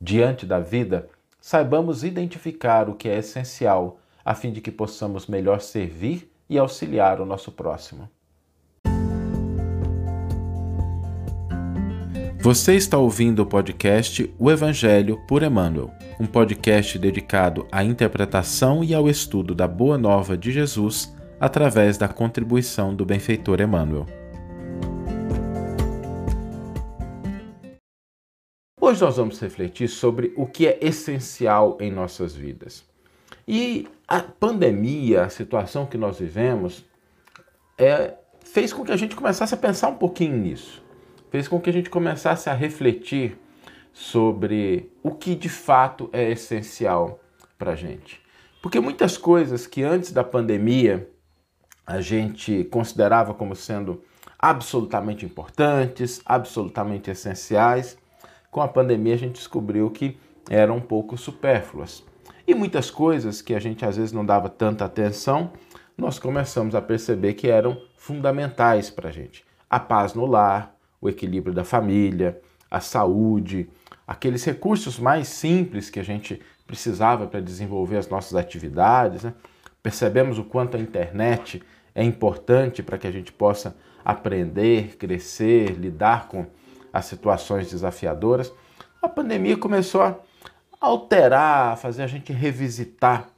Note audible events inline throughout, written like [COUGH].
diante da vida, saibamos identificar o que é essencial, a fim de que possamos melhor servir e auxiliar o nosso próximo. Você está ouvindo o podcast O Evangelho por Emmanuel, um podcast dedicado à interpretação e ao estudo da Boa Nova de Jesus através da contribuição do benfeitor Emmanuel. Hoje nós vamos refletir sobre o que é essencial em nossas vidas. E a pandemia, a situação que nós vivemos, é, fez com que a gente começasse a pensar um pouquinho nisso fez com que a gente começasse a refletir sobre o que de fato é essencial para a gente. Porque muitas coisas que antes da pandemia a gente considerava como sendo absolutamente importantes, absolutamente essenciais, com a pandemia a gente descobriu que eram um pouco supérfluas. E muitas coisas que a gente às vezes não dava tanta atenção, nós começamos a perceber que eram fundamentais para a gente. A paz no lar, o equilíbrio da família, a saúde, aqueles recursos mais simples que a gente precisava para desenvolver as nossas atividades. Né? Percebemos o quanto a internet é importante para que a gente possa aprender, crescer, lidar com as situações desafiadoras. A pandemia começou a alterar, a fazer a gente revisitar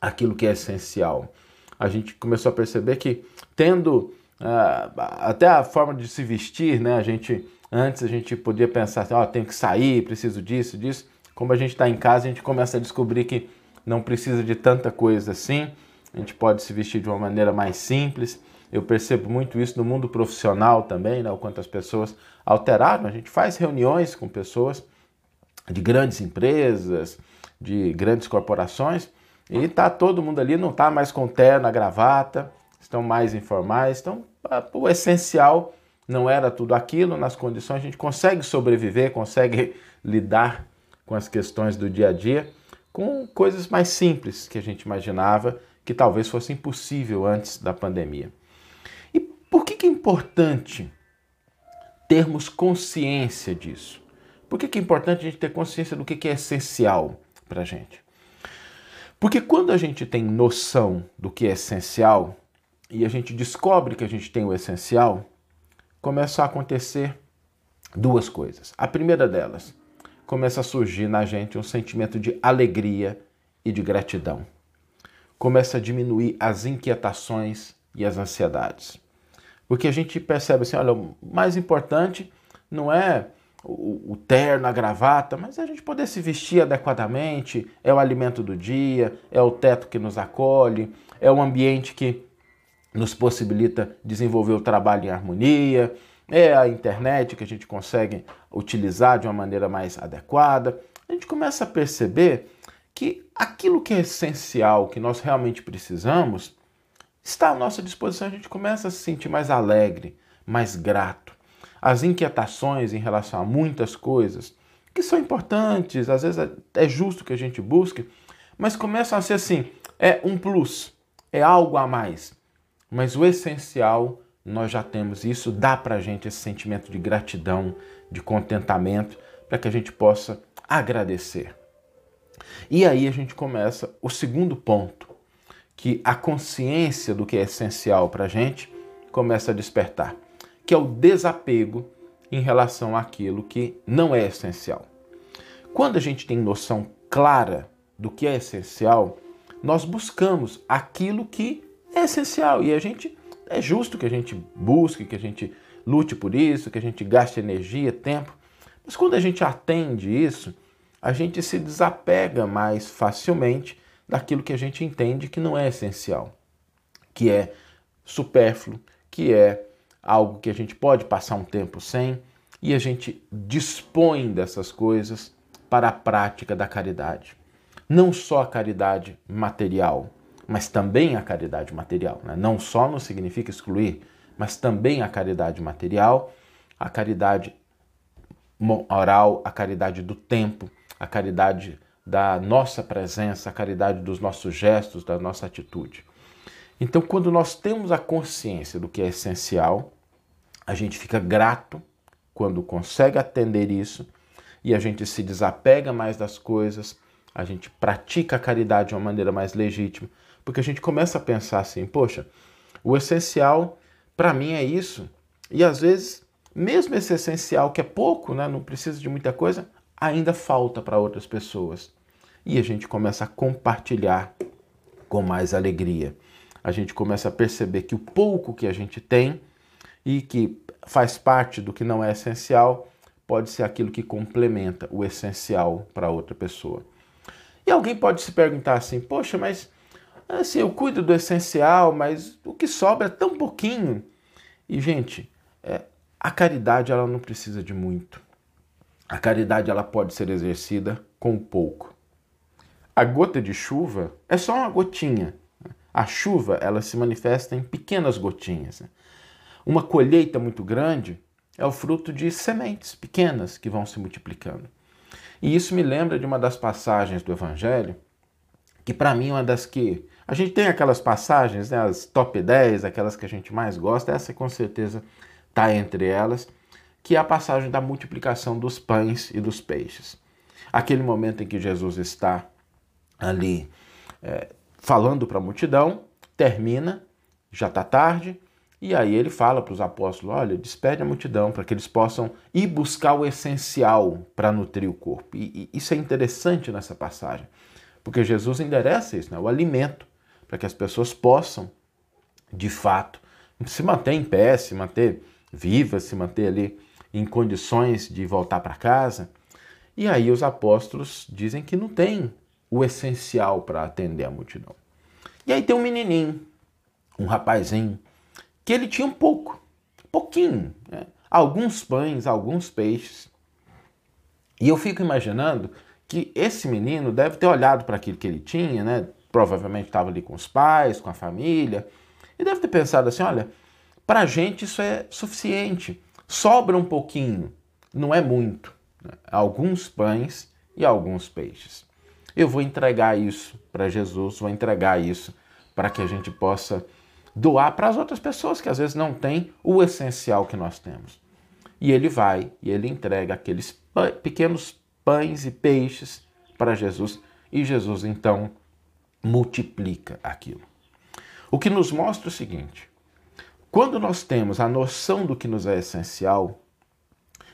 aquilo que é essencial. A gente começou a perceber que, tendo Uh, até a forma de se vestir, né? A gente antes a gente podia pensar, assim, oh, tenho que sair, preciso disso, disso. Como a gente está em casa, a gente começa a descobrir que não precisa de tanta coisa assim. A gente pode se vestir de uma maneira mais simples. Eu percebo muito isso no mundo profissional também, né? O quanto as pessoas alteraram. A gente faz reuniões com pessoas de grandes empresas, de grandes corporações, e tá todo mundo ali, não tá mais com terno, gravata, estão mais informais. Então, o essencial não era tudo aquilo, nas condições a gente consegue sobreviver, consegue [LAUGHS] lidar com as questões do dia a dia com coisas mais simples que a gente imaginava que talvez fosse impossível antes da pandemia. Por que, que é importante termos consciência disso? Por que, que é importante a gente ter consciência do que, que é essencial para a gente? Porque quando a gente tem noção do que é essencial, e a gente descobre que a gente tem o essencial, começa a acontecer duas coisas. A primeira delas, começa a surgir na gente um sentimento de alegria e de gratidão. Começa a diminuir as inquietações e as ansiedades. Porque a gente percebe assim, olha, o mais importante não é o, o terno, a gravata, mas é a gente poder se vestir adequadamente, é o alimento do dia, é o teto que nos acolhe, é o ambiente que nos possibilita desenvolver o trabalho em harmonia, é a internet que a gente consegue utilizar de uma maneira mais adequada. A gente começa a perceber que aquilo que é essencial, que nós realmente precisamos, está à nossa disposição. A gente começa a se sentir mais alegre, mais grato. As inquietações em relação a muitas coisas que são importantes, às vezes é justo que a gente busque, mas começam a ser assim: é um plus, é algo a mais mas o essencial nós já temos. Isso dá para a gente esse sentimento de gratidão, de contentamento, para que a gente possa agradecer. E aí a gente começa o segundo ponto, que a consciência do que é essencial para a gente começa a despertar, que é o desapego em relação àquilo que não é essencial. Quando a gente tem noção clara do que é essencial, nós buscamos aquilo que é essencial e a gente é justo que a gente busque, que a gente lute por isso, que a gente gaste energia, tempo. Mas quando a gente atende isso, a gente se desapega mais facilmente daquilo que a gente entende que não é essencial, que é supérfluo, que é algo que a gente pode passar um tempo sem, e a gente dispõe dessas coisas para a prática da caridade. Não só a caridade material, mas também a caridade material. Né? Não só não significa excluir, mas também a caridade material, a caridade moral, a caridade do tempo, a caridade da nossa presença, a caridade dos nossos gestos, da nossa atitude. Então, quando nós temos a consciência do que é essencial, a gente fica grato quando consegue atender isso e a gente se desapega mais das coisas, a gente pratica a caridade de uma maneira mais legítima, porque a gente começa a pensar assim: poxa, o essencial para mim é isso. E às vezes, mesmo esse essencial que é pouco, né, não precisa de muita coisa, ainda falta para outras pessoas. E a gente começa a compartilhar com mais alegria. A gente começa a perceber que o pouco que a gente tem e que faz parte do que não é essencial pode ser aquilo que complementa o essencial para outra pessoa. E alguém pode se perguntar assim: poxa, mas assim, eu cuido do essencial, mas o que sobra é tão pouquinho. E, gente, é, a caridade ela não precisa de muito. A caridade ela pode ser exercida com pouco. A gota de chuva é só uma gotinha. A chuva ela se manifesta em pequenas gotinhas. Uma colheita muito grande é o fruto de sementes pequenas que vão se multiplicando. E isso me lembra de uma das passagens do Evangelho, que para mim é uma das que. A gente tem aquelas passagens, né, as top 10, aquelas que a gente mais gosta, essa com certeza está entre elas, que é a passagem da multiplicação dos pães e dos peixes. Aquele momento em que Jesus está ali é, falando para a multidão, termina, já está tarde, e aí ele fala para os apóstolos: olha, despede a multidão para que eles possam ir buscar o essencial para nutrir o corpo. E, e, isso é interessante nessa passagem, porque Jesus endereça isso, né? o alimento, para que as pessoas possam, de fato, se manter em pé, se manter viva, se manter ali em condições de voltar para casa. E aí os apóstolos dizem que não tem o essencial para atender a multidão. E aí tem um menininho, um rapazinho, que ele tinha um pouco, pouquinho, né? alguns pães, alguns peixes. E eu fico imaginando que esse menino deve ter olhado para aquilo que ele tinha, né? Provavelmente estava ali com os pais, com a família, e deve ter pensado assim: olha, para a gente isso é suficiente. Sobra um pouquinho, não é muito. Né? Alguns pães e alguns peixes. Eu vou entregar isso para Jesus, vou entregar isso para que a gente possa doar para as outras pessoas que às vezes não têm o essencial que nós temos. E ele vai e ele entrega aqueles pequenos pães e peixes para Jesus e Jesus então multiplica aquilo. O que nos mostra o seguinte: quando nós temos a noção do que nos é essencial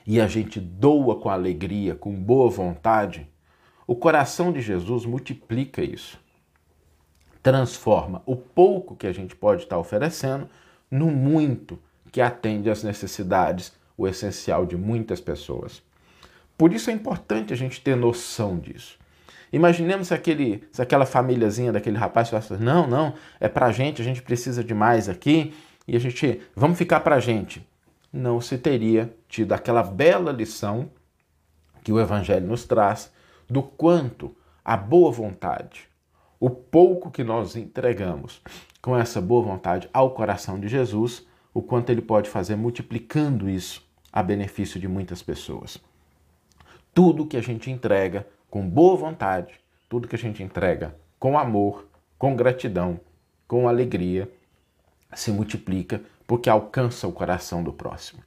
e a gente doa com alegria, com boa vontade, o coração de Jesus multiplica isso. Transforma o pouco que a gente pode estar oferecendo no muito que atende às necessidades, o essencial de muitas pessoas. Por isso é importante a gente ter noção disso. Imaginemos se, aquele, se aquela famíliazinha daquele rapaz falasse, não, não, é pra gente, a gente precisa de mais aqui, e a gente, vamos ficar para a gente. Não se teria tido aquela bela lição que o Evangelho nos traz do quanto a boa vontade, o pouco que nós entregamos com essa boa vontade ao coração de Jesus, o quanto ele pode fazer multiplicando isso a benefício de muitas pessoas. Tudo que a gente entrega com boa vontade, tudo que a gente entrega com amor, com gratidão, com alegria, se multiplica porque alcança o coração do próximo.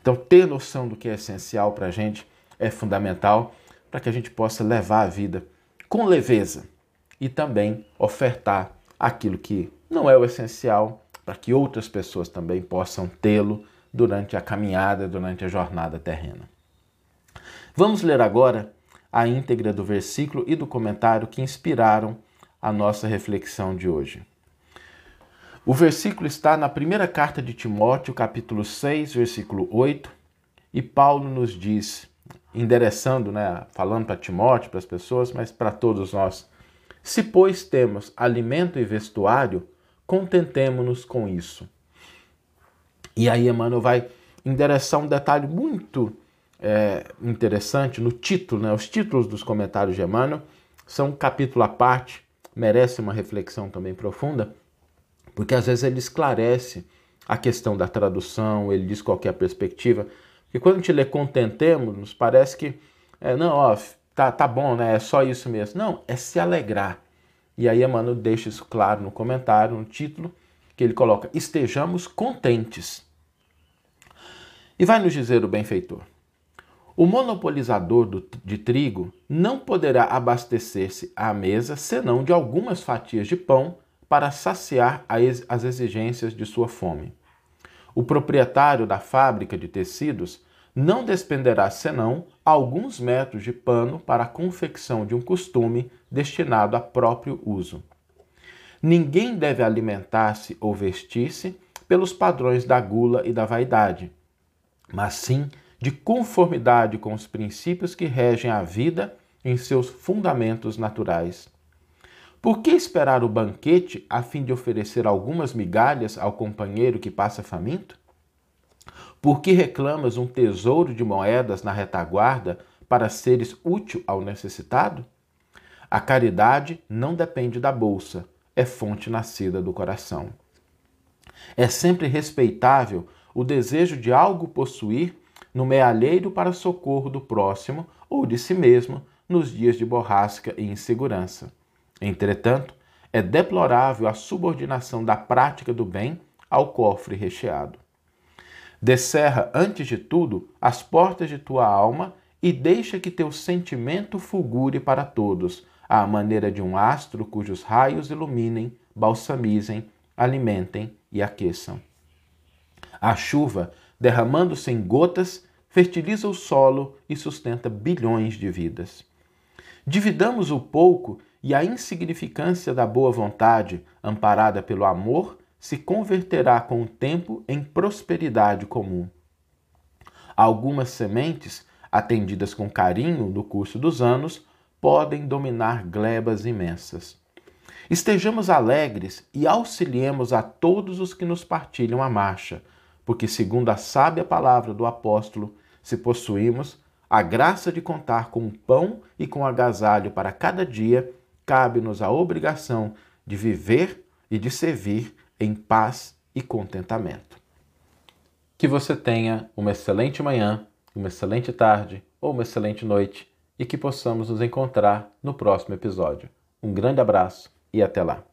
Então, ter noção do que é essencial para a gente é fundamental para que a gente possa levar a vida com leveza e também ofertar aquilo que não é o essencial para que outras pessoas também possam tê-lo durante a caminhada, durante a jornada terrena. Vamos ler agora a íntegra do versículo e do comentário que inspiraram a nossa reflexão de hoje. O versículo está na primeira carta de Timóteo, capítulo 6, versículo 8, e Paulo nos diz, endereçando, né, falando para Timóteo, para as pessoas, mas para todos nós: Se, pois, temos alimento e vestuário, contentemo-nos com isso. E aí Emmanuel vai endereçar um detalhe muito é, interessante no título, né? Os títulos dos comentários de Emmanuel são um capítulo à parte, merece uma reflexão também profunda porque às vezes ele esclarece a questão da tradução, ele diz qual é perspectiva. Porque quando a gente lê contentemos, nos parece que, é, não, ó, tá, tá bom, né? É só isso mesmo. Não, é se alegrar. E aí Emmanuel deixa isso claro no comentário, no título, que ele coloca: estejamos contentes. E vai nos dizer o benfeitor: O monopolizador do, de trigo não poderá abastecer-se à mesa senão de algumas fatias de pão para saciar as exigências de sua fome. O proprietário da fábrica de tecidos não despenderá senão alguns metros de pano para a confecção de um costume destinado a próprio uso. Ninguém deve alimentar-se ou vestir-se pelos padrões da gula e da vaidade, mas sim de conformidade com os princípios que regem a vida em seus fundamentos naturais. Por que esperar o banquete a fim de oferecer algumas migalhas ao companheiro que passa faminto? Por que reclamas um tesouro de moedas na retaguarda para seres útil ao necessitado? A caridade não depende da bolsa, é fonte nascida do coração. É sempre respeitável o desejo de algo possuir no mealheiro para socorro do próximo ou de si mesmo nos dias de borrasca e insegurança. Entretanto, é deplorável a subordinação da prática do bem ao cofre recheado. Descerra, antes de tudo, as portas de tua alma e deixa que teu sentimento fulgure para todos, à maneira de um astro cujos raios iluminem, balsamizem, alimentem e aqueçam. A chuva, derramando-se em gotas, fertiliza o solo e sustenta bilhões de vidas. Dividamos o pouco e a insignificância da boa vontade, amparada pelo amor se converterá com o tempo em prosperidade comum. Algumas sementes, atendidas com carinho no curso dos anos, podem dominar glebas imensas. Estejamos alegres e auxiliemos a todos os que nos partilham a marcha, porque, segundo a sábia palavra do apóstolo, se possuímos a graça de contar com pão e com agasalho para cada dia, cabe-nos a obrigação de viver e de servir em paz e contentamento. Que você tenha uma excelente manhã, uma excelente tarde ou uma excelente noite e que possamos nos encontrar no próximo episódio. Um grande abraço e até lá!